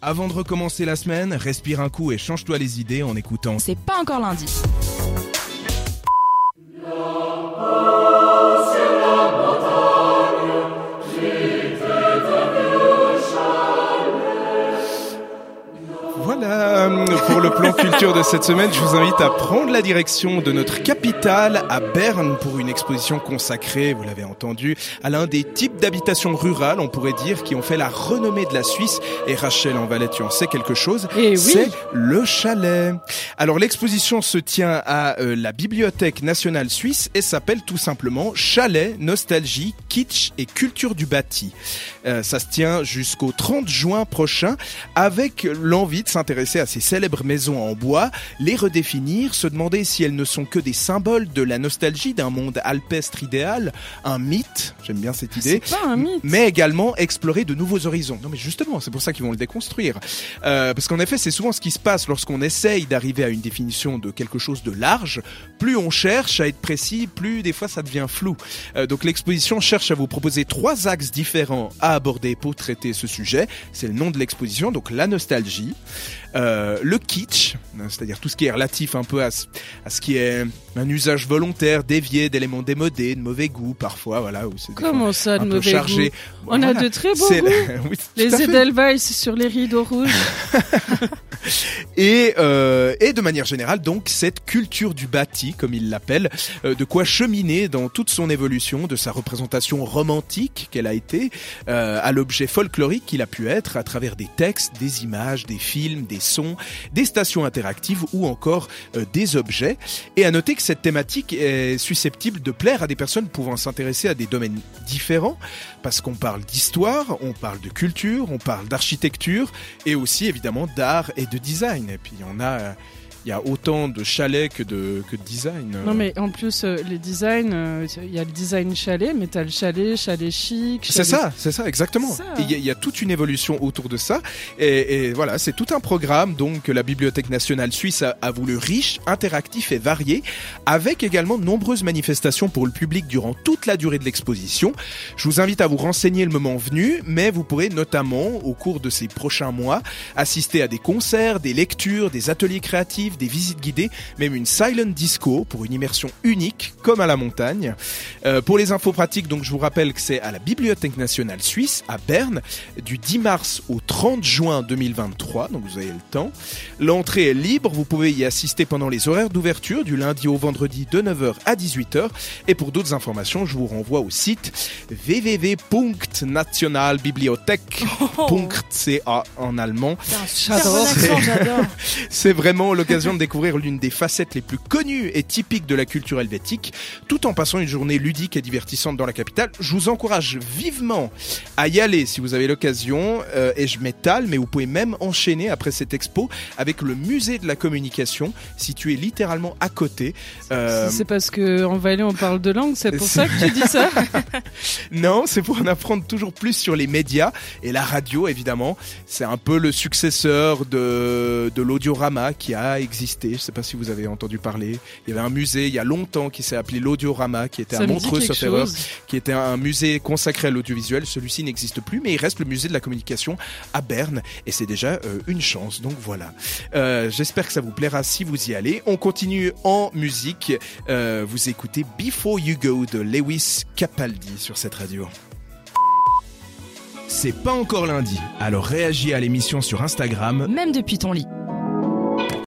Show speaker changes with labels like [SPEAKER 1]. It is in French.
[SPEAKER 1] Avant de recommencer la semaine, respire un coup et change-toi les idées en écoutant.
[SPEAKER 2] C'est pas encore lundi.
[SPEAKER 1] Culture de cette semaine, je vous invite à prendre la direction de notre capitale, à Berne, pour une exposition consacrée, vous l'avez entendu, à l'un des types d'habitations rurales, on pourrait dire, qui ont fait la renommée de la Suisse. Et Rachel en Valais, tu en sais quelque chose
[SPEAKER 3] Eh oui.
[SPEAKER 1] C'est le chalet. Alors l'exposition se tient à euh, la Bibliothèque nationale suisse et s'appelle tout simplement Chalet, Nostalgie, Kitsch et Culture du bâti. Euh, ça se tient jusqu'au 30 juin prochain avec l'envie de s'intéresser à ces célèbres maisons en bois, les redéfinir, se demander si elles ne sont que des symboles de la nostalgie d'un monde alpestre idéal, un mythe, j'aime bien cette idée,
[SPEAKER 3] C'est pas un mythe.
[SPEAKER 1] mais également explorer de nouveaux horizons. Non mais justement, c'est pour ça qu'ils vont le déconstruire. Euh, parce qu'en effet, c'est souvent ce qui se passe lorsqu'on essaye d'arriver à une définition de quelque chose de large. Plus on cherche à être précis, plus des fois ça devient flou. Euh, donc l'exposition cherche à vous proposer trois axes différents à aborder pour traiter ce sujet. C'est le nom de l'exposition, donc la nostalgie, euh, le kitsch, c'est-à-dire tout ce qui est relatif un peu à, ce- à ce qui est un usage volontaire, dévié d'éléments démodés, de mauvais goût parfois, voilà. Où
[SPEAKER 3] Comment ça, de mauvais
[SPEAKER 1] chargé.
[SPEAKER 3] goût On a de très beaux goûts.
[SPEAKER 1] oui,
[SPEAKER 3] Les. Edelweiss sur les rideaux rouges.
[SPEAKER 1] Et, euh, et de manière générale, donc, cette culture du bâti, comme il l'appelle, euh, de quoi cheminer dans toute son évolution, de sa représentation romantique qu'elle a été, euh, à l'objet folklorique qu'il a pu être, à travers des textes, des images, des films, des sons, des stations interactives ou encore euh, des objets. Et à noter que cette thématique est susceptible de plaire à des personnes pouvant s'intéresser à des domaines différents, parce qu'on parle d'histoire, on parle de culture, on parle d'architecture, et aussi évidemment d'art et de design. Et puis en a, euh, il y a autant de chalets que de, que de design.
[SPEAKER 3] Non mais en plus euh, les designs, euh, il y a le design chalet, mais t'as le chalet, chalet chic.
[SPEAKER 1] C'est
[SPEAKER 3] chalet-
[SPEAKER 1] ça, c'est ça, exactement. Il y, a- il y a toute une évolution autour de ça. Et, et voilà, c'est tout un programme donc que la Bibliothèque nationale suisse a, a voulu riche, interactif et varié, avec également de nombreuses manifestations pour le public durant toute la durée de l'exposition. Je vous invite à vous renseigner le moment venu, mais vous pourrez notamment, au cours de ces prochains mois, assister à des concerts, des lectures, des ateliers créatifs, des visites guidées, même une silent disco pour une immersion unique, comme à la montagne. Euh, pour les infos pratiques, donc je vous rappelle que c'est à la Bibliothèque nationale suisse à Berne du 10 mars au 30 juin 2023, donc vous avez le temps. L'entrée est libre, vous pouvez y assister pendant les horaires d'ouverture du lundi au vendredi de 9h à 18h et pour d'autres informations, je vous renvoie au site www.nationalbibliothek.ca en allemand. C'est vraiment l'occasion de découvrir l'une des facettes les plus connues et typiques de la culture helvétique, tout en passant une journée ludique et divertissante dans la capitale. Je vous encourage vivement à y aller si vous avez l'occasion, euh, et je m'étale, mais vous pouvez même enchaîner après cette expo avec le musée de la communication, situé littéralement à côté. Euh,
[SPEAKER 3] C'est parce que en Valais on parle de langue, c'est pour ça que tu dis ça.
[SPEAKER 1] Non, c'est pour en apprendre toujours plus sur les médias et la radio, évidemment. C'est un peu le successeur de, de l'audiorama qui a existé. Je sais pas si vous avez entendu parler. Il y avait un musée il y a longtemps qui s'est appelé l'audiorama, qui était
[SPEAKER 3] ça
[SPEAKER 1] à Montreux, sauf erreur, qui était un musée consacré à l'audiovisuel. Celui-ci n'existe plus, mais il reste le musée de la communication à Berne et c'est déjà euh, une chance. Donc voilà. Euh, J'espère que ça vous plaira si vous y allez. On continue en musique. Euh, vous écoutez Before You Go de Lewis Capaldi sur cette radio. C'est pas encore lundi, alors réagis à l'émission sur Instagram
[SPEAKER 2] Même depuis ton lit.